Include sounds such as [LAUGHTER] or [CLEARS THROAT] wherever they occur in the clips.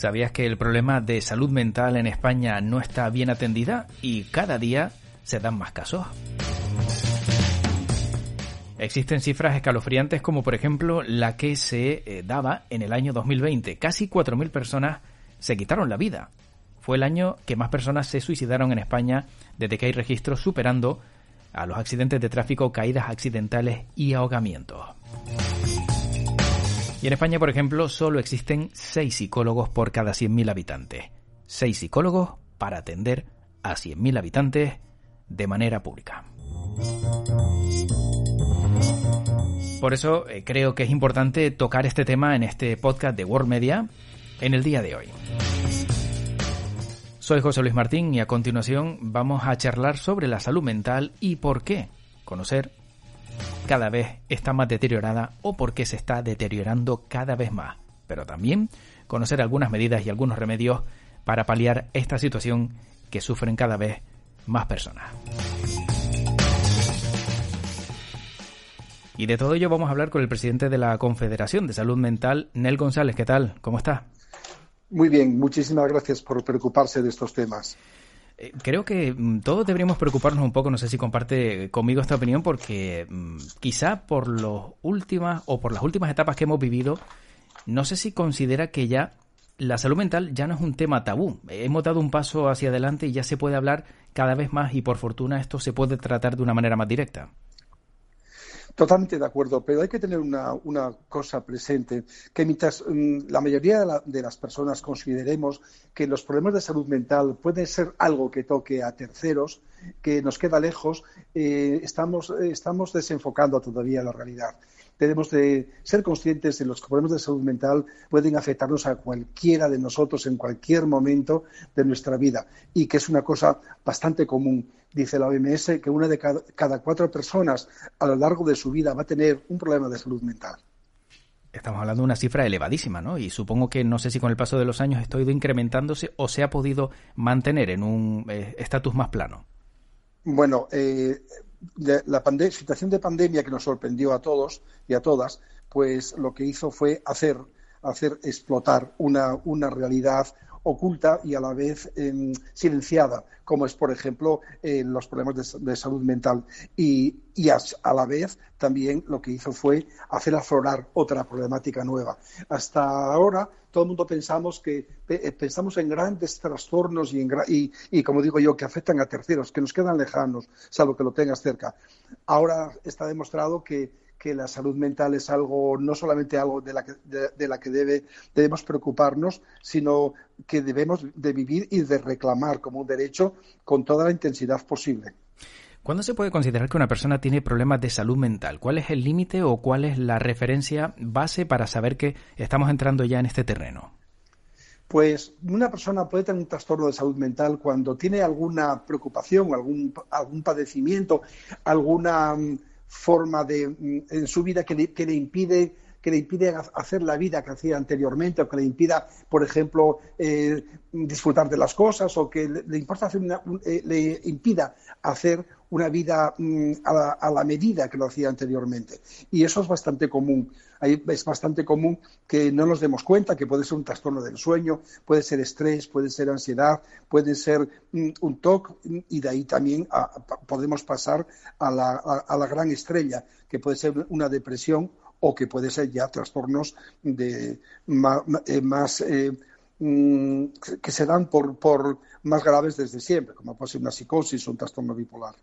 ¿Sabías que el problema de salud mental en España no está bien atendida y cada día se dan más casos? Existen cifras escalofriantes como por ejemplo la que se eh, daba en el año 2020. Casi 4.000 personas se quitaron la vida. Fue el año que más personas se suicidaron en España desde que hay registros superando a los accidentes de tráfico, caídas accidentales y ahogamientos. Y en España, por ejemplo, solo existen 6 psicólogos por cada 100.000 habitantes. 6 psicólogos para atender a 100.000 habitantes de manera pública. Por eso eh, creo que es importante tocar este tema en este podcast de World Media en el día de hoy. Soy José Luis Martín y a continuación vamos a charlar sobre la salud mental y por qué conocer cada vez está más deteriorada o por qué se está deteriorando cada vez más, pero también conocer algunas medidas y algunos remedios para paliar esta situación que sufren cada vez más personas. Y de todo ello vamos a hablar con el presidente de la Confederación de Salud Mental, Nel González. ¿Qué tal? ¿Cómo está? Muy bien, muchísimas gracias por preocuparse de estos temas. Eh, creo que mm, todos deberíamos preocuparnos un poco, no sé si comparte conmigo esta opinión, porque mm, quizá por las últimas o por las últimas etapas que hemos vivido, no sé si considera que ya la salud mental ya no es un tema tabú. Hemos dado un paso hacia adelante y ya se puede hablar cada vez más y por fortuna esto se puede tratar de una manera más directa. Totalmente de acuerdo, pero hay que tener una, cosa presente, que mientras mm, la mayoría de, las personas consideremos que los problemas de salud mental pueden ser algo que toque a terceros, que nos queda lejos, eh, estamos, eh, estamos desenfocando todavía la realidad debemos de ser conscientes de los problemas de salud mental pueden afectarnos a cualquiera de nosotros en cualquier momento de nuestra vida y que es una cosa bastante común. Dice la OMS que una de cada, cuatro personas a lo largo de su vida va a tener un problema de salud mental. Estamos hablando de una cifra elevadísima, ¿no? Y supongo que no sé si con el paso de los años esto ha ido incrementándose o se ha podido mantener en un eh, estatus más plano. Bueno, eh, la situación de pandemia que nos sorprendió a todos y a todas, pues lo que hizo fue hacer, hacer explotar una, una realidad oculta y a la vez em, silenciada, como es, por ejemplo, los problemas de, salud mental. Y, a, la vez también lo que hizo fue hacer aflorar otra problemática nueva. Hasta ahora todo el mundo pensamos que eh, pensamos en grandes trastornos y, y, y, como digo yo, que afectan a terceros, que nos quedan lejanos, salvo que lo tengas cerca. Ahora está demostrado que que la salud mental es algo, no solamente algo de la que, de, la que debe, debemos preocuparnos, sino que debemos de vivir y de reclamar como un derecho con toda la intensidad posible. ¿Cuándo se puede considerar que una persona tiene problemas de salud mental? ¿Cuál es el límite o cuál es la referencia base para saber que estamos entrando ya en este terreno? Pues una persona puede tener un trastorno de salud mental cuando tiene alguna preocupación, algún, algún padecimiento, alguna forma de, mm, en su vida que le, que le impide que le impide hacer la vida que hacía anteriormente o que le impida, por ejemplo, eh, disfrutar de las cosas o que le, importa hacer eh, le impida hacer una vida mm, a, la, medida que lo hacía anteriormente. Y eso es bastante común. es bastante común que no nos demos cuenta que puede ser un trastorno del sueño, puede ser estrés, puede ser ansiedad, puede ser mm, un TOC y de ahí también podemos pasar a la, a la gran estrella, que puede ser una depresión o que puede ser ya trastornos de más, eh, eh, mm, que se dan por, por más graves desde siempre, como puede ser una psicosis o un trastorno bipolar.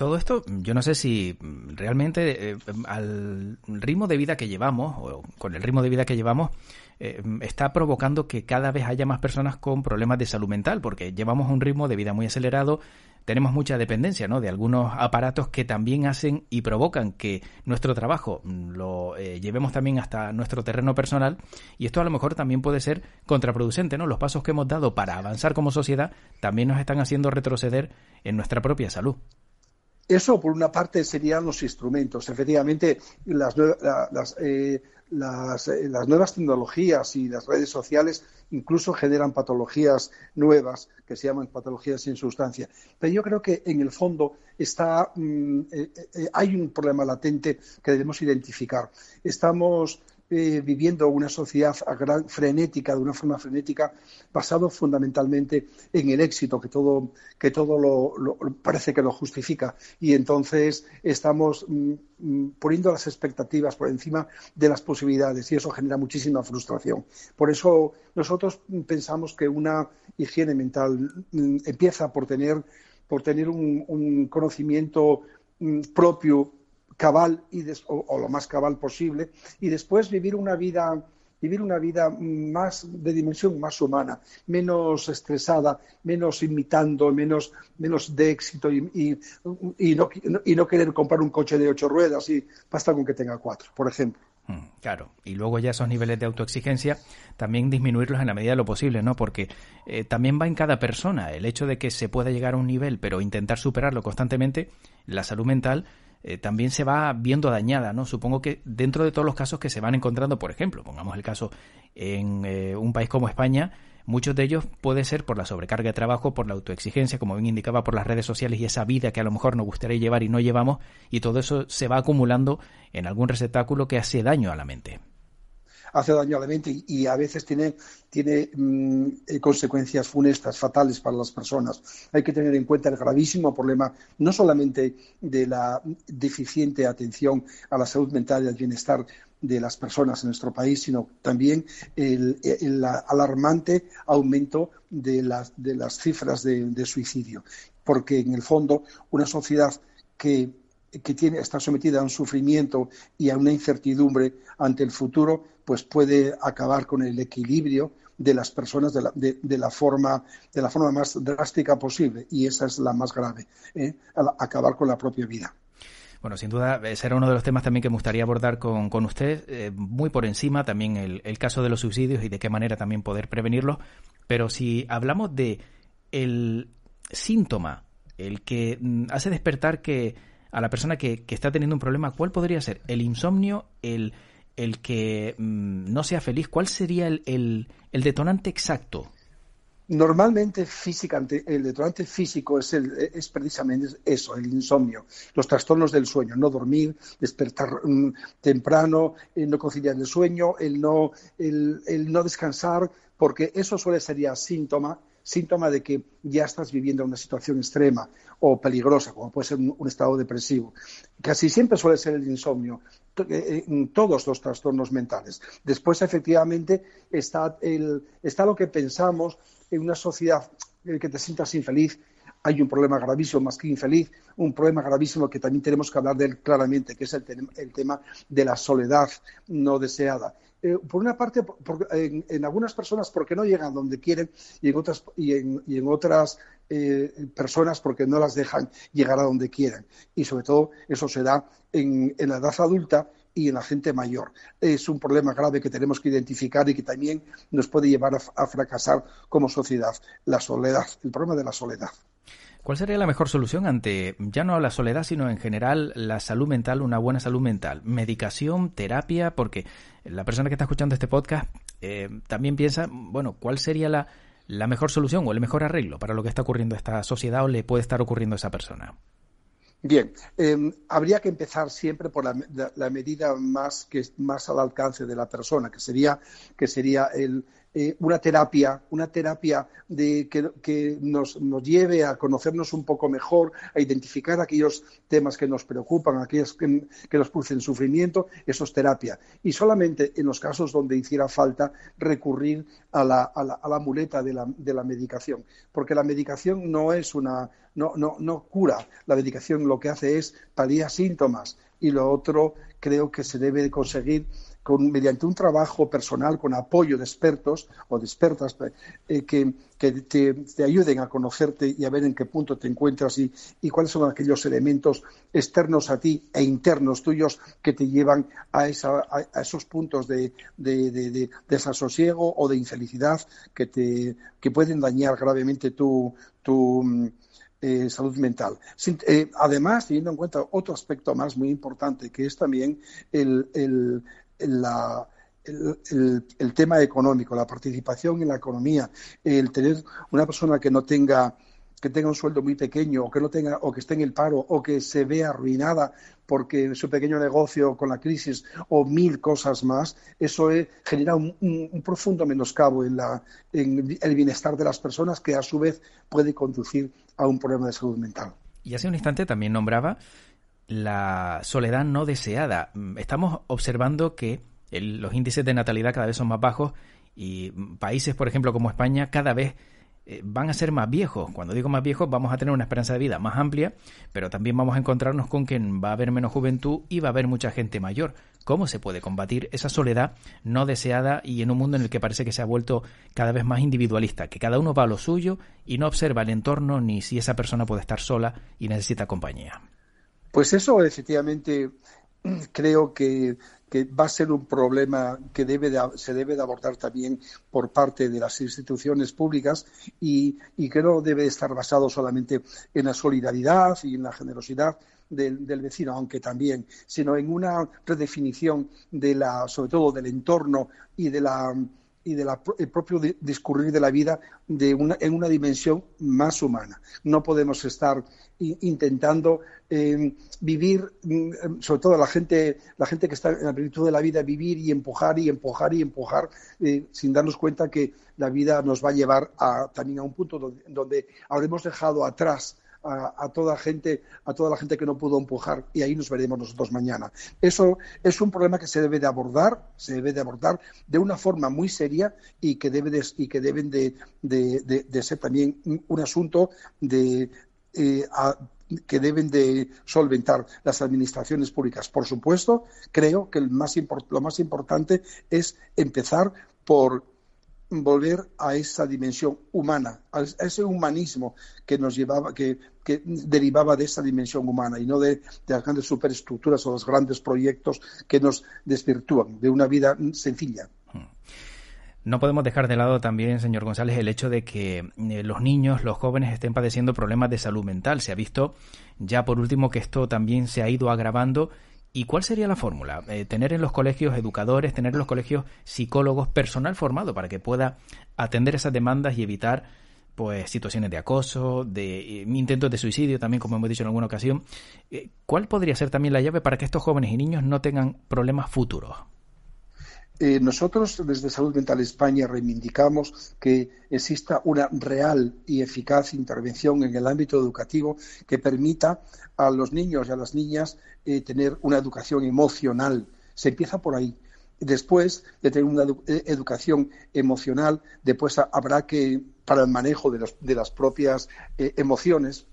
Todo esto, yo no sé si realmente eh, al ritmo de vida que llevamos, o con el ritmo de vida que llevamos, eh, está provocando que cada vez haya más personas con problemas de salud mental, porque llevamos un ritmo de vida muy acelerado, tenemos mucha dependencia ¿no? de algunos aparatos que también hacen y provocan que nuestro trabajo lo eh, llevemos también hasta nuestro terreno personal y esto a lo mejor también puede ser contraproducente, ¿no? Los pasos que hemos dado para avanzar como sociedad también nos están haciendo retroceder en nuestra propia salud. Eso, por una parte, serían los instrumentos. Efectivamente, las, eh, eh, las, nuevas tecnologías y las redes sociales incluso generan patologías nuevas que se llaman patologías sin sustancia. Pero yo creo que en el fondo está, mm, eh, hay un problema latente que debemos identificar. Estamos eh, viviendo una sociedad frenética, de una forma frenética, basado fundamentalmente en el éxito, que todo, que todo lo, parece que lo justifica. Y entonces estamos mm, mm, poniendo las expectativas por encima de las posibilidades y eso genera muchísima frustración. Por eso nosotros pensamos que una higiene mental mm, empieza por tener, por tener un conocimiento propio cabal y o, lo más cabal posible y después vivir una vida vivir una vida más de dimensión más humana, menos estresada, menos imitando, menos, menos de éxito y, y, no, y no querer comprar un coche de ocho ruedas y basta con que tenga cuatro, por ejemplo. Mm, claro, y luego ya esos niveles de autoexigencia también disminuirlos en la medida de lo posible, ¿no? Porque eh, también va en cada persona el hecho de que se pueda llegar a un nivel, pero intentar superarlo constantemente, la salud mental eh, también se va viendo dañada, ¿no? Supongo que dentro de todos los casos que se van encontrando, por ejemplo, pongamos el caso en eh, un país como España, muchos de ellos puede ser por la sobrecarga de trabajo, por la autoexigencia, como bien indicaba, por las redes sociales y esa vida que a lo mejor nos gustaría llevar y no llevamos, y todo eso se va acumulando en algún receptáculo que hace daño a la mente hace daño a la mente y, a veces tiene, tiene mm, consecuencias funestas, fatales para las personas. Hay que tener en cuenta el gravísimo problema no solamente de la deficiente atención a la salud mental y al bienestar de las personas en nuestro país, sino también el, alarmante aumento de las, de las cifras de suicidio. Porque, en el fondo, una sociedad que que tiene, está sometida a un sufrimiento y a una incertidumbre ante el futuro, pues puede acabar con el equilibrio de las personas de la, de, la, forma, de la forma más drástica posible. Y esa es la más grave, ¿eh? acabar con la propia vida. Bueno, sin duda, ese era uno de los temas también que me gustaría abordar con, con usted, eh, muy por encima también el, el, caso de los suicidios y de qué manera también poder prevenirlos. Pero si hablamos de el síntoma, el que mm, hace despertar que a la persona que, está teniendo un problema, ¿cuál podría ser? ¿El insomnio? ¿El, el que mm, no sea feliz? ¿Cuál sería el, el, detonante exacto? Normalmente físicamente, el detonante físico es, el, es precisamente eso, el insomnio, los trastornos del sueño, no dormir, despertar mm, temprano, no conciliar el sueño, el no, el, el no descansar, porque eso suele ser ya síntoma síntoma de que ya estás viviendo una situación extrema o peligrosa, como puede ser un, estado depresivo. Casi siempre suele ser el insomnio, eh, en todos los trastornos mentales. Después, efectivamente, está, el, está lo que pensamos en una sociedad en que te sientas infeliz, hay un problema gravísimo más que infeliz, un problema gravísimo que también tenemos que hablar de él claramente, que es el, el tema de la soledad no deseada. Eh, por una parte, en, algunas personas porque no llegan donde quieren y en otras, y en, otras eh, personas porque no las dejan llegar a donde quieren. Y sobre todo eso se da en, la edad adulta y en la gente mayor. Es un problema grave que tenemos que identificar y que también nos puede llevar a fracasar como sociedad, la soledad, el problema de la soledad. ¿Cuál sería la mejor solución ante ya no la soledad, sino en general la salud mental, una buena salud mental? Medicación, terapia, porque la persona que está escuchando este podcast eh, también piensa, bueno, ¿cuál sería la, la mejor solución o el mejor arreglo para lo que está ocurriendo a esta sociedad o le puede estar ocurriendo a esa persona? Bien, em, habría que empezar siempre por la, medida más que más al alcance de la persona, que sería que sería el, eh, una terapia, una terapia de, que, nos, lleve a conocernos un poco mejor, a identificar aquellos temas que nos preocupan, aquellos que, nos producen sufrimiento, eso es terapia. Y solamente en los casos donde hiciera falta recurrir a la, a la, a la muleta de la, de la, medicación, porque la medicación no es una, no, no, no cura, la medicación lo que hace es paliar síntomas. Y lo otro creo que se debe conseguir mediante un trabajo personal con apoyo de expertos o de expertas eh, que, te, ayuden a conocerte y a ver en qué punto te encuentras y, cuáles son aquellos elementos externos a ti e internos tuyos que te llevan a, esos puntos de, desasosiego o de infelicidad que, te, que pueden dañar gravemente tu, mm, eh, salud mental. Eh, además, teniendo en cuenta otro aspecto más muy importante, que es también el, tema económico, la participación en la economía, el tener una persona que no tenga que tenga un sueldo muy pequeño o que no tenga o que esté en el paro o que se vea arruinada porque su pequeño negocio con la crisis o mil cosas más, eso genera un, profundo menoscabo en, la, en el bienestar de las personas que a su vez puede conducir a un problema de salud mental. Y hace un instante también nombraba la soledad no deseada. Estamos observando que los índices de natalidad cada vez son más bajos y países, por ejemplo, como España, cada vez eh, van a ser más viejos. Cuando digo más viejos, vamos a tener una esperanza de vida más amplia, pero también vamos a encontrarnos con que va a haber menos juventud y va a haber mucha gente mayor. ¿Cómo se puede combatir esa soledad no deseada y en un mundo en el que parece que se ha vuelto cada vez más individualista, que cada uno va a lo suyo y no observa el entorno ni si esa persona puede estar sola y necesita compañía? Pues eso efectivamente [CLEARS THROAT] creo que que va a ser un problema que debe se debe de abordar también por parte de las instituciones públicas y, que no debe estar basado solamente en la solidaridad y en la generosidad del, vecino, aunque también, sino en una redefinición de la, sobre todo del entorno y de la y del propio discurrir de la vida de una, en una dimensión más humana. No podemos estar intentando eh, vivir, mm, sobre todo la gente, la gente que está en la plenitud de la vida, vivir y empujar y empujar y empujar, eh, sin darnos cuenta que la vida nos va a llevar a, también a un punto donde, habremos dejado atrás a, toda gente, a toda la gente que no pudo empujar y ahí nos veremos nosotros mañana. Eso es un problema que se debe de abordar, se debe de abordar de una forma muy seria y que debe y que deben de, de, ser también un asunto de, eh, que deben de solventar las administraciones públicas. Por supuesto, creo que lo más importante es empezar por volver a esa dimensión humana, a ese humanismo que nos llevaba, que, derivaba de esa dimensión humana y no de, las grandes superestructuras o los grandes proyectos que nos desvirtúan de una vida sencilla. No podemos dejar de lado también, señor González, el hecho de que eh, los niños, los jóvenes estén padeciendo problemas de salud mental. Se ha visto ya por último que esto también se ha ido agravando. ¿Y cuál sería la fórmula? Eh, tener en los colegios educadores, tener en los colegios psicólogos, personal formado para que pueda atender esas demandas y evitar pues situaciones de acoso, de eh, intentos de suicidio también, como hemos dicho en alguna ocasión. ¿Cuál podría ser también la llave para que estos jóvenes y niños no tengan problemas futuros? Eh, nosotros desde Salud Mental España reivindicamos que exista una real y eficaz intervención en el ámbito educativo que permita a los niños y a las niñas eh, tener una educación emocional. Se empieza por ahí. Después de tener una eh, educación emocional, después habrá que, para el manejo de, las propias emociones,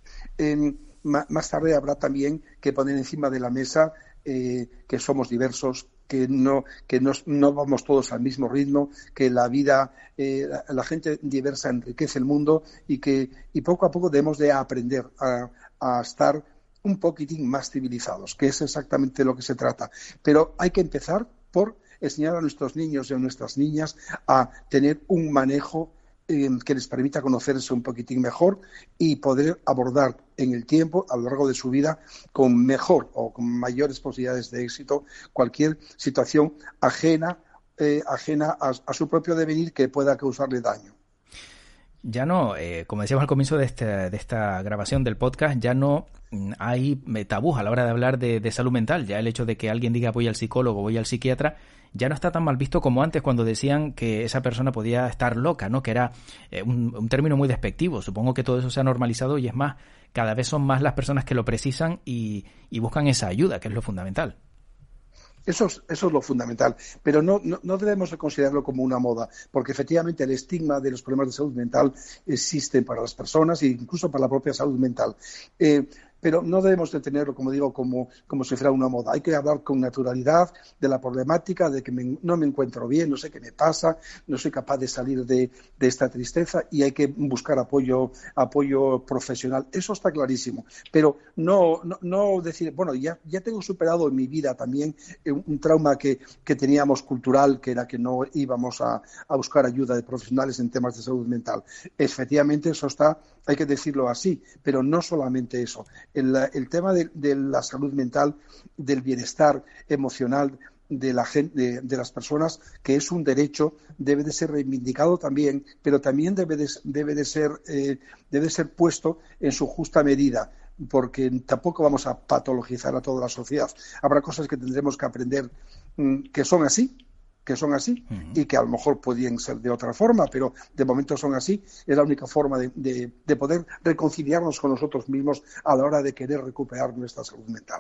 más tarde habrá también que poner encima de la mesa que somos diversos, que no que no vamos todos al mismo ritmo, que la vida, eh, la, gente diversa enriquece el mundo y que y poco a poco debemos de aprender a, a estar un poquitín más civilizados, que es exactamente lo que se trata. Pero hay que empezar por enseñar a nuestros niños y a nuestras niñas a tener un manejo que les permita conocerse un poquitín mejor y poder abordar en el tiempo, a lo largo de su vida, con mejor o con mayores posibilidades de éxito cualquier situación ajena, eh, ajena a, su propio devenir que pueda causarle daño. Ya no, eh, como decíamos al comienzo de, este, de esta grabación del podcast, ya no mm, hay tabús a la hora de hablar de, salud mental. Ya el hecho de que alguien diga voy al psicólogo, voy al psiquiatra, ya no está tan mal visto como antes cuando decían que esa persona podía estar loca, ¿no? Que era eh, un, término muy despectivo. Supongo que todo eso se ha normalizado y es más, cada vez son más las personas que lo precisan y, buscan esa ayuda, que es lo fundamental. Eso es, eso es, lo fundamental. Pero no, no, debemos considerarlo como una moda, porque efectivamente el estigma de los problemas de salud mental existe para las personas e incluso para la propia salud mental. Eh, pero no debemos de tenerlo, como digo, como, como si fuera una moda. Hay que hablar con naturalidad de la problemática, de que no me encuentro bien, no sé qué me pasa, no soy capaz de salir de, esta tristeza y hay que buscar apoyo, apoyo profesional. Eso está clarísimo. Pero no, no, decir, bueno, ya, ya tengo superado en mi vida también un trauma que, que teníamos cultural, que era que no íbamos a, a buscar ayuda de profesionales en temas de salud mental. Efectivamente, eso está, hay que decirlo así, pero no solamente eso el, tema de, la salud mental, del bienestar emocional, de, la gente, de, las personas, que es un derecho, debe de ser reivindicado también, pero también debe de, ser, eh, ser puesto en su justa medida, porque tampoco vamos a patologizar a toda la sociedad. Habrá cosas que tendremos que aprender mm, que son así, que son así y que a lo mejor podían ser de otra forma, pero de momento son así. Es la única forma de, de poder reconciliarnos con nosotros mismos a la hora de querer recuperar nuestra salud mental.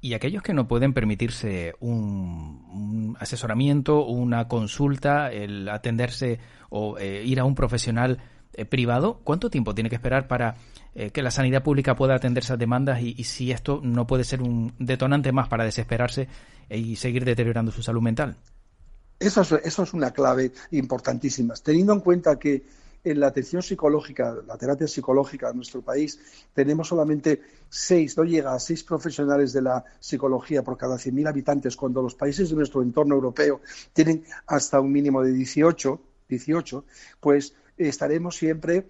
Y aquellos que no pueden permitirse un, asesoramiento, una consulta, el atenderse o eh, ir a un profesional eh, privado, ¿cuánto tiempo tiene que esperar para eh, que la sanidad pública pueda atender esas demandas y, si esto no puede ser un detonante más para desesperarse y seguir deteriorando su salud mental? Eso es una clave importantísima. Teniendo en cuenta que en la atención psicológica, la terapia psicológica en nuestro país, tenemos solamente seis, no llega a seis profesionales de la psicología por cada 100.000 habitantes, cuando los países de nuestro entorno europeo tienen hasta un mínimo de 18, 18 pues estaremos siempre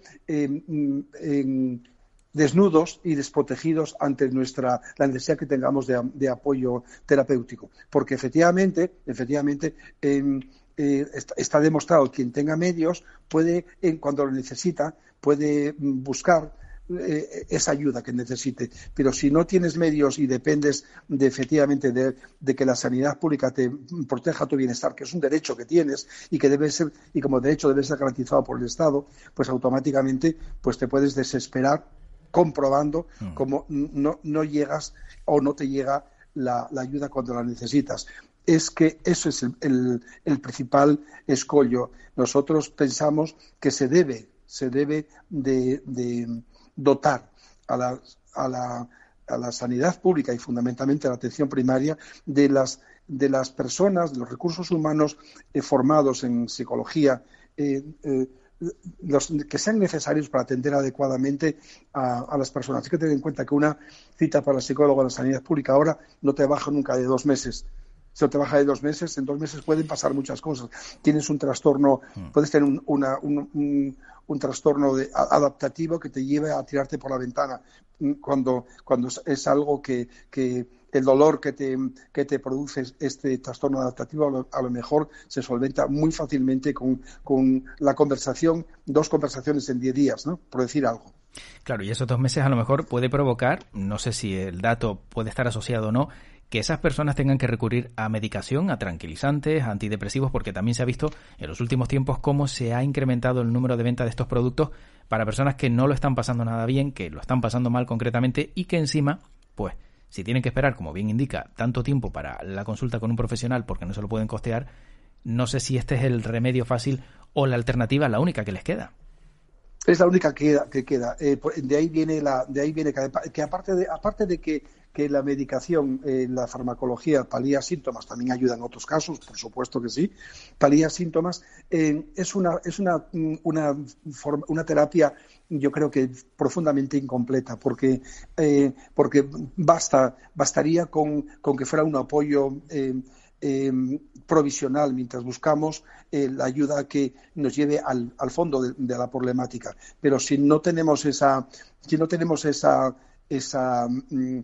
desnudos y desprotegidos ante nuestra la necesidad que tengamos de, apoyo terapéutico porque efectivamente efectivamente eh, está, demostrado que quien tenga medios puede, en, cuando lo necesita, puede mm, buscar eh, esa ayuda que necesite. Pero si no tienes medios y dependes de efectivamente de, que la sanidad pública te proteja tu bienestar, que es un derecho que tienes y que debe ser, y como derecho debe ser garantizado por el Estado, pues automáticamente pues te puedes desesperar comprobando mm. cómo no, no llegas o no te llega la, ayuda cuando la necesitas es que eso es el, principal escollo. Nosotros pensamos que se debe, se debe de, dotar a la, a, la, a la, sanidad pública y fundamentalmente a la atención primaria de las, de las personas, de los recursos humanos eh, formados en psicología, eh, eh, los que sean necesarios para atender adecuadamente a, las personas. Hay que tener en cuenta que una cita para el psicólogo en la sanidad pública ahora no te baja nunca de dos meses se te baja de dos meses, en dos meses pueden pasar muchas cosas. Tienes un trastorno, mm. puedes tener un, un, trastorno adaptativo que te lleve a tirarte por la ventana mm, cuando, cuando es algo que, el dolor que te, que te produce este trastorno adaptativo a lo, mejor se solventa muy fácilmente con, con la conversación, dos conversaciones en diez días, ¿no? por decir algo. Claro, y esos dos meses a lo mejor puede provocar, no sé si el dato puede estar asociado o no, que esas personas tengan que recurrir a medicación, a tranquilizantes, a antidepresivos, porque también se ha visto en los últimos tiempos cómo se ha incrementado el número de venta de estos productos para personas que no lo están pasando nada bien, que lo están pasando mal concretamente y que encima, pues, si tienen que esperar, como bien indica, tanto tiempo para la consulta con un profesional porque no se lo pueden costear, no sé si este es el remedio fácil o la alternativa la única que les queda. Es la única que queda. Eh, de ahí viene la, de ahí viene que, aparte de aparte de que que la medicación, eh, la farmacología palía síntomas, también ayuda en otros casos, por supuesto que sí, palía síntomas, eh, es, una, es una, una, una, terapia, yo creo que profundamente incompleta, porque, eh, porque basta, bastaría con, con, que fuera un apoyo provisional mientras buscamos la ayuda que nos lleve al, al fondo de, de, la problemática. Pero si no tenemos esa, si no tenemos esa, esa mm,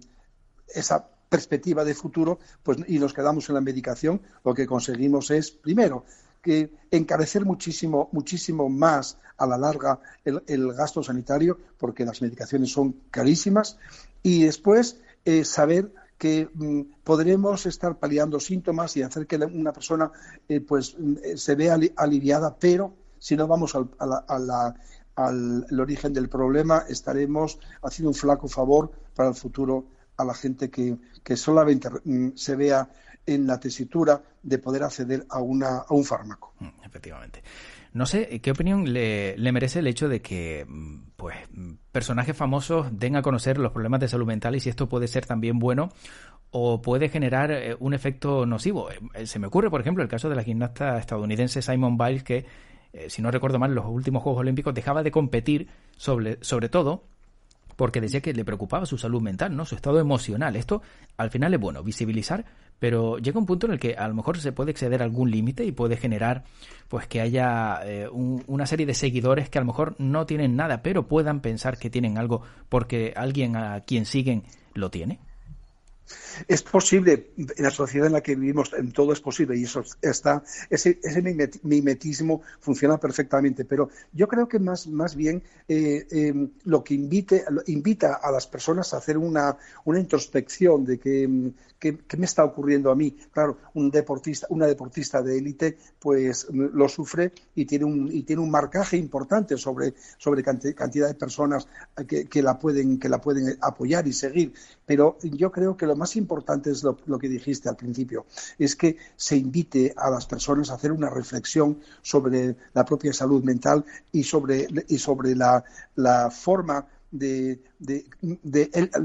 esa perspectiva de futuro pues, y nos quedamos en la medicación, lo que conseguimos es, primero, que encarecer muchísimo, muchísimo más a la larga el, gasto sanitario, porque las medicaciones son carísimas, y después eh, saber que mm, podremos estar paliando síntomas y hacer que una persona eh, pues mm, se vea aliviada, pero si no vamos al, al origen del problema, estaremos haciendo un flaco favor para el futuro a la gente que, solamente mm, se vea en la tesitura de poder acceder a, una, a un fármaco. Mm, efectivamente. No sé, ¿qué opinión le, merece el hecho de que mm, pues, personajes famosos den a conocer los problemas de salud mental y si esto puede ser también bueno o puede generar eh, un efecto nocivo? Eh, se me ocurre, por ejemplo, el caso de la gimnasta estadounidense Simon Biles que, eh, si no recuerdo mal, en los últimos Juegos Olímpicos dejaba de competir sobre, sobre todo porque decía que le preocupaba su salud mental, ¿no? Su estado emocional. Esto al final es bueno, visibilizar, pero llega un punto en el que a lo mejor se puede exceder algún límite y puede generar pues que haya eh, una serie de seguidores que a lo mejor no tienen nada, pero puedan pensar que tienen algo porque alguien a quien siguen lo tiene. Es posible, en la sociedad en la que vivimos, en todo es posible y eso está, ese, ese mimetismo funciona perfectamente, pero yo creo que más, más bien eh, em, lo que invite, invita a las personas a hacer una, una introspección de que, ¿Qué, me está ocurriendo a mí? Claro, un deportista, una deportista de élite, pues lo sufre y tiene un, y tiene un marcaje importante sobre, sobre cantidad de personas que, la pueden, que la pueden apoyar y seguir. Pero yo creo que lo más importante es lo, que dijiste al principio, es que se invite a las personas a hacer una reflexión sobre la propia salud mental y sobre, y sobre la, la forma de,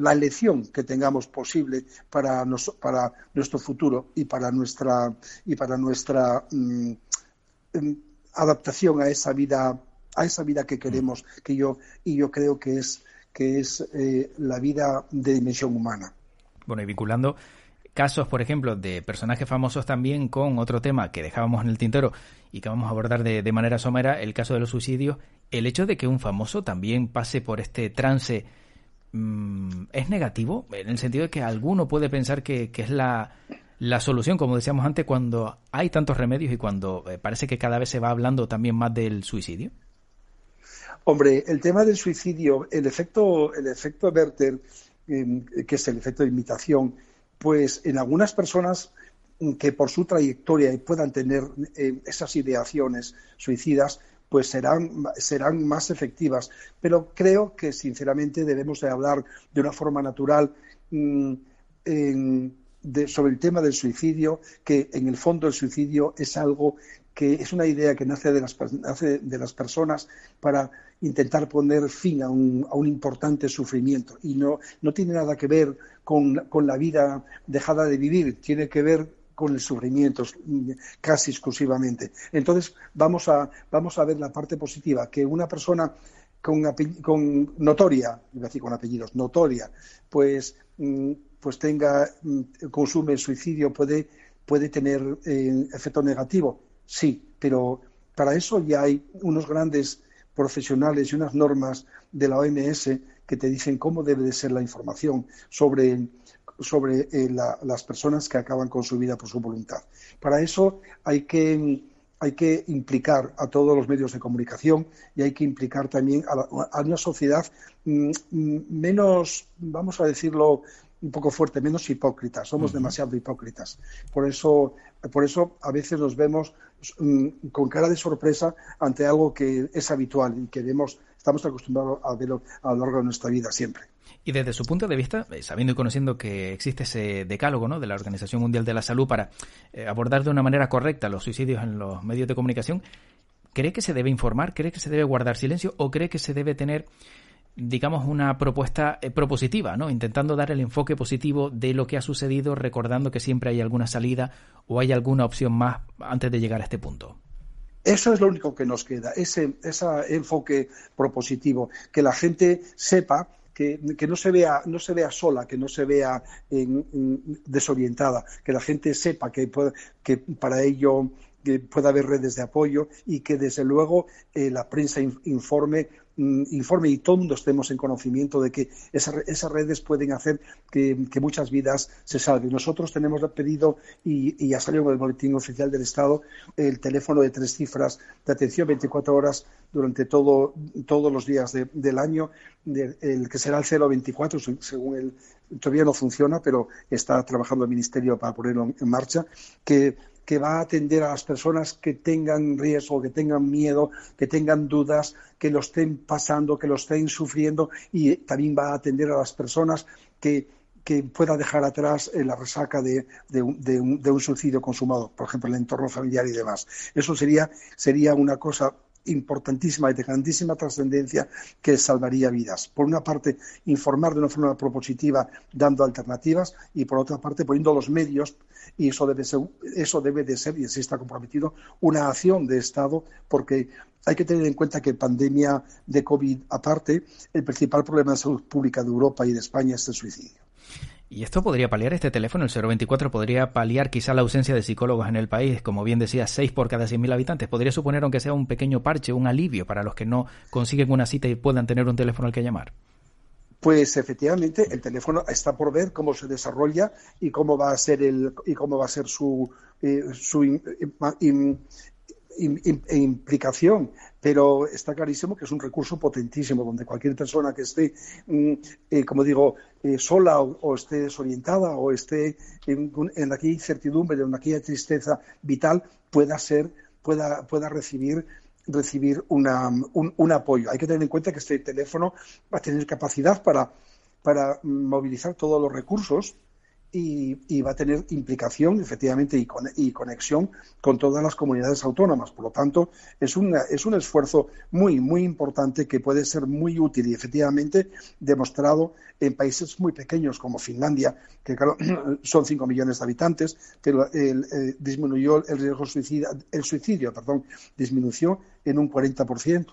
la elección que tengamos posible para, para nuestro futuro y para nuestra, y para nuestra mm, em, adaptación a esa vida a esa vida que queremos que yo y yo creo que es que es eh, la vida de dimensión humana bueno y vinculando casos, por ejemplo, de personajes famosos también con otro tema que dejábamos en el tintero y que vamos a abordar de, manera somera, el caso de los suicidios, el hecho de que un famoso también pase por este trance mm, es negativo, en el sentido de que alguno puede pensar que, es la, la, solución, como decíamos antes, cuando hay tantos remedios y cuando eh, parece que cada vez se va hablando también más del suicidio. Hombre, el tema del suicidio, el efecto, el efecto Werther, que es el efecto de imitación, pues en algunas personas que por su trayectoria puedan tener eh, esas ideaciones suicidas, pues serán, serán más efectivas. Pero creo que, sinceramente, debemos de hablar de una forma natural mm, sobre el tema del suicidio, que en el fondo el suicidio es algo que es una idea que nace de las, de las personas para intentar poner fin a un, a un, importante sufrimiento y no, no tiene nada que ver con, con, la vida dejada de vivir, tiene que ver con el sufrimiento casi exclusivamente. Entonces vamos a, vamos a ver la parte positiva, que una persona con, con notoria, iba a decir con apellidos, notoria, pues, mm, pues tenga, mm, consume el suicidio, puede, puede tener eh, efecto negativo sí, pero para eso ya hay unos grandes profesionales y unas normas de la OMS que te dicen cómo debe de ser la información sobre, sobre eh, las personas que acaban con su vida por su voluntad. Para eso hay que, hay que implicar a todos los medios de comunicación y hay que implicar también a, una sociedad mm, mm, menos, vamos a decirlo, un poco fuerte, menos hipócritas, somos demasiado hipócritas. Por eso, por eso a veces nos vemos mm, con cara de sorpresa ante algo que es habitual y que vemos, estamos acostumbrados a verlo a lo largo de nuestra vida siempre. Y desde su punto de vista, eh, sabiendo y conociendo que existe ese decálogo ¿no? de la Organización Mundial de la Salud para eh, abordar de una manera correcta los suicidios en los medios de comunicación, ¿cree que se debe informar? ¿Cree que se debe guardar silencio? ¿O cree que se debe tener digamos, una propuesta eh, propositiva, ¿no? Intentando dar el enfoque positivo de lo que ha sucedido, recordando que siempre hay alguna salida o hay alguna opción más antes de llegar a este punto. Eso es lo único que nos queda, ese, ese enfoque propositivo, que la gente sepa que, no se vea no se vea sola, que no se vea desorientada, que la gente sepa que, que para ello pueda haber redes de apoyo y que desde luego eh, la prensa informe informe y todo mundo estemos en conocimiento de que esas redes pueden hacer que, muchas vidas se salven. Nosotros tenemos pedido, y, y ya salió en el boletín oficial del Estado, el teléfono de tres cifras de atención 24 horas durante todo, todos los días del año, el que será el 024, según el, todavía no funciona, pero está trabajando el Ministerio para ponerlo en marcha, que que va a atender a las personas que tengan riesgo, que tengan miedo, que tengan dudas, que lo estén pasando, que lo estén sufriendo y también va a atender a las personas que, que pueda dejar atrás eh, la resaca de, un, suicidio consumado, por ejemplo, el entorno familiar y demás. Eso sería, sería una cosa importantísima y de grandísima trascendencia que salvaría vidas. Por una parte, informar de una forma propositiva dando alternativas y por otra parte poniendo los medios y eso debe ser, eso debe de ser y así está comprometido una acción de Estado porque hay que tener en cuenta que pandemia de COVID aparte, el principal problema de salud pública de Europa y de España es el suicidio. Y esto podría paliar este teléfono, el 024, podría paliar quizá la ausencia de psicólogos en el país, como bien decía, 6 por cada 100.000 habitantes. Podría suponer, aunque sea un pequeño parche, un alivio para los que no consiguen una cita y puedan tener un teléfono al que llamar. Pues efectivamente el teléfono está por ver cómo se desarrolla y cómo va a ser el y cómo va a ser su, eh, su implicación, pero está clarísimo que es un recurso potentísimo donde cualquier persona que esté, mm, eh, como digo, eh, sola o, esté desorientada o esté en, aquella incertidumbre, en aquella tristeza vital, pueda ser, pueda, pueda recibir recibir una, un, apoyo. Hay que tener en cuenta que este teléfono va a tener capacidad para movilizar todos los recursos y, va a tener implicación, efectivamente, y, conexión con todas las comunidades autónomas. Por lo tanto, es, es un esfuerzo muy, muy importante que puede ser muy útil y, efectivamente, demostrado en países muy pequeños como Finlandia, que claro, [CLEARS THROAT] son 5 millones de habitantes, que eh, disminuyó el riesgo suicida, el suicidio, perdón, disminuyó en un 40%.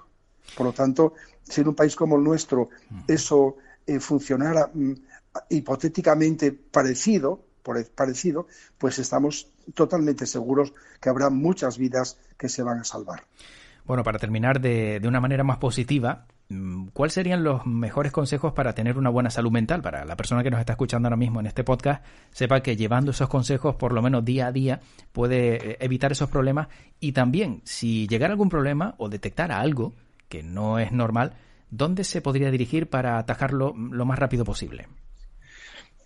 Por lo tanto, si en un país como el nuestro eso eh, funcionara mm, hipotéticamente parecido, parecido, pues estamos totalmente seguros que habrá muchas vidas que se van a salvar. Bueno, para terminar de, de una manera más positiva, mm, ¿cuáles serían los mejores consejos para tener una buena salud mental? Para la persona que nos está escuchando ahora mismo en este podcast, sepa que llevando esos consejos, por lo menos día a día, puede eh, evitar esos problemas y también, si llegara algún problema o detectara algo que no es normal, ¿dónde se podría dirigir para atajarlo lo más rápido posible?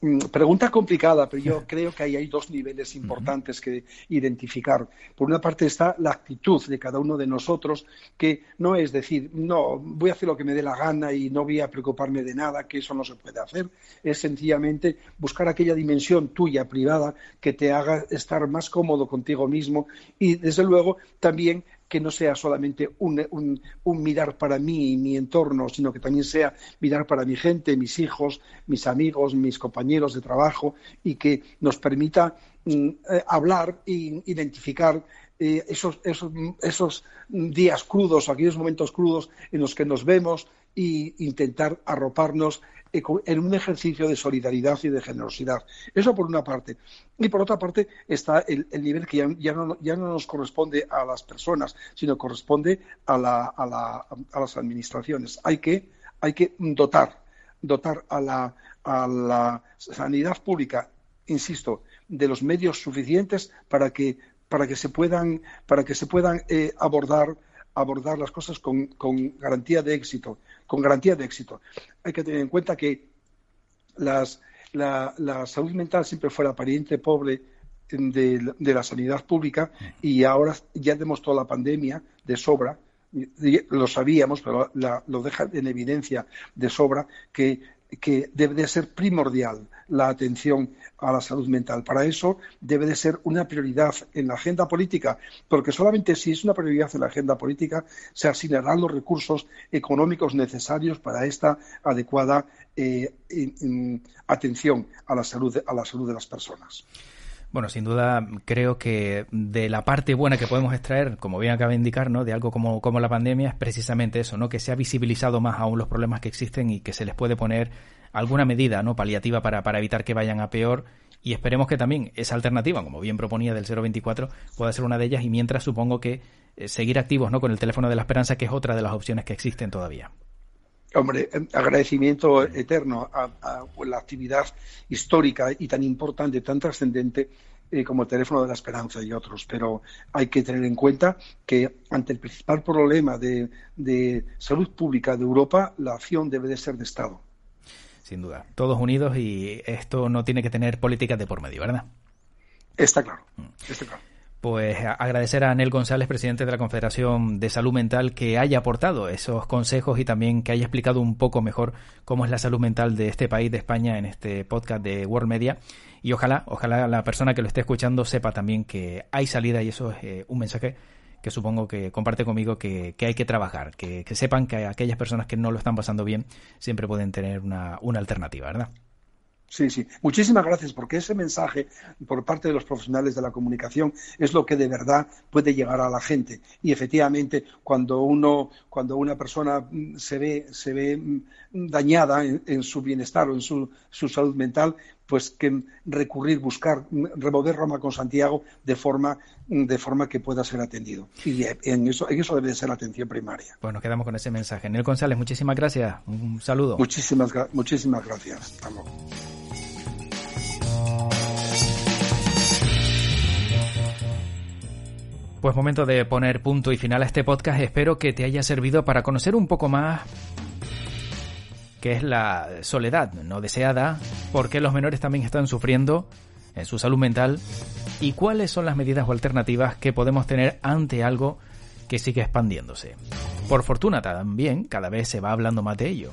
Mm, pregunta complicada, pero yo creo que ahí hay dos niveles importantes que identificar. Por una parte está la actitud de cada uno de nosotros, que no es decir, no, voy a hacer lo que me dé la gana y no voy a preocuparme de nada, que eso no se puede hacer. Es sencillamente buscar aquella dimensión tuya privada que te haga estar más cómodo contigo mismo y, desde luego, también que no sea solamente un, mirar para mí y mi entorno, sino que también sea mirar para mi gente, mis hijos, mis amigos, mis compañeros de trabajo y que nos permita mm, eh, hablar e identificar eh, esos, esos, esos, días crudos, aquellos momentos crudos en los que nos vemos e intentar arroparnos en un ejercicio de solidaridad y de generosidad. Eso por una parte. Y por otra parte está el, nivel que ya, no, ya, no, nos corresponde a las personas, sino corresponde a, la, a, la, a las administraciones. Hay que, hay que dotar, dotar a la, a la sanidad pública, insisto, de los medios suficientes para que, para que se puedan, para que se puedan eh, abordar abordar las cosas con, con, garantía de éxito, con garantía de éxito. Hay que tener en cuenta que las, la, salud mental siempre fue la pariente pobre de, la sanidad pública y ahora ya demostró la pandemia de sobra, lo sabíamos, pero lo deja en evidencia de sobra, que que debe de ser primordial la atención a la salud mental. Para eso debe de ser una prioridad en la agenda política, porque solamente si es una prioridad en la agenda política se asignarán los recursos económicos necesarios para esta adecuada eh, atención a la salud a la salud de las personas. Bueno, sin duda creo que de la parte buena que podemos extraer, como bien acaba de indicar, ¿no? de algo como, como la pandemia, es precisamente eso, ¿no? que se ha visibilizado más aún los problemas que existen y que se les puede poner alguna medida no paliativa para, para evitar que vayan a peor y esperemos que también esa alternativa, como bien proponía del 024, pueda ser una de ellas y mientras supongo que eh, seguir activos ¿no? con el teléfono de la esperanza, que es otra de las opciones que existen todavía. Hombre, em, agradecimiento eterno a, la actividad histórica y tan importante, tan trascendente eh, como el teléfono de la esperanza y otros. Pero hay que tener en cuenta que ante el principal problema de, de salud pública de Europa, la acción debe de ser de Estado. Sin duda. Todos unidos y esto no tiene que tener políticas de por medio, ¿verdad? Está claro. Está claro pues agradecer a Anel González, presidente de la Confederación de Salud Mental, que haya aportado esos consejos y también que haya explicado un poco mejor cómo es la salud mental de este país, de España, en este podcast de World Media. Y ojalá, ojalá la persona que lo esté escuchando sepa también que hay salida y eso es eh, un mensaje que supongo que comparte conmigo que, hay que trabajar, que, que, sepan que aquellas personas que no lo están pasando bien siempre pueden tener una, una alternativa, ¿verdad? Sí, sí. Muchísimas gracias, porque ese mensaje por parte de los profesionales de la comunicación es lo que de verdad puede llegar a la gente. Y efectivamente, cuando uno, cuando una persona mm, se ve, se ve mm, dañada en, su bienestar o en su, salud mental, pues que recurrir, buscar, remover Roma con Santiago de forma, de forma que pueda ser atendido. Y en eso, en eso debe ser la atención primaria. Pues nos quedamos con ese mensaje. Nel González, muchísimas gracias. Un saludo. Muchísimas, muchísimas gracias. Hasta Pues momento de poner punto y final a este podcast. Espero que te haya servido para conocer un poco más qué es la soledad no deseada, por qué los menores también están sufriendo en su salud mental y cuáles son las medidas o alternativas que podemos tener ante algo que sigue expandiéndose. Por fortuna también cada vez se va hablando más de ello.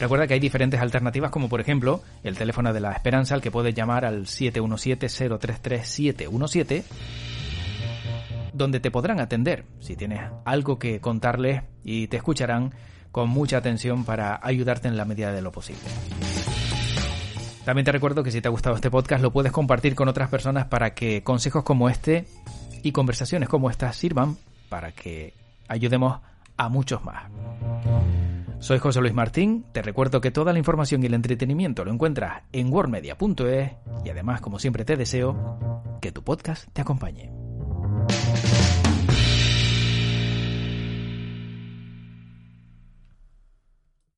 Recuerda que hay diferentes alternativas como por ejemplo el teléfono de la esperanza al que puedes llamar al 717-033-717 donde te podrán atender si tienes algo que contarles y te escucharán con mucha atención para ayudarte en la medida de lo posible. También te recuerdo que si te ha gustado este podcast lo puedes compartir con otras personas para que consejos como este y conversaciones como estas sirvan para que ayudemos a muchos más. Soy José Luis Martín, te recuerdo que toda la información y el entretenimiento lo encuentras en worldmedia.es y además, como siempre te deseo, que tu podcast te acompañe.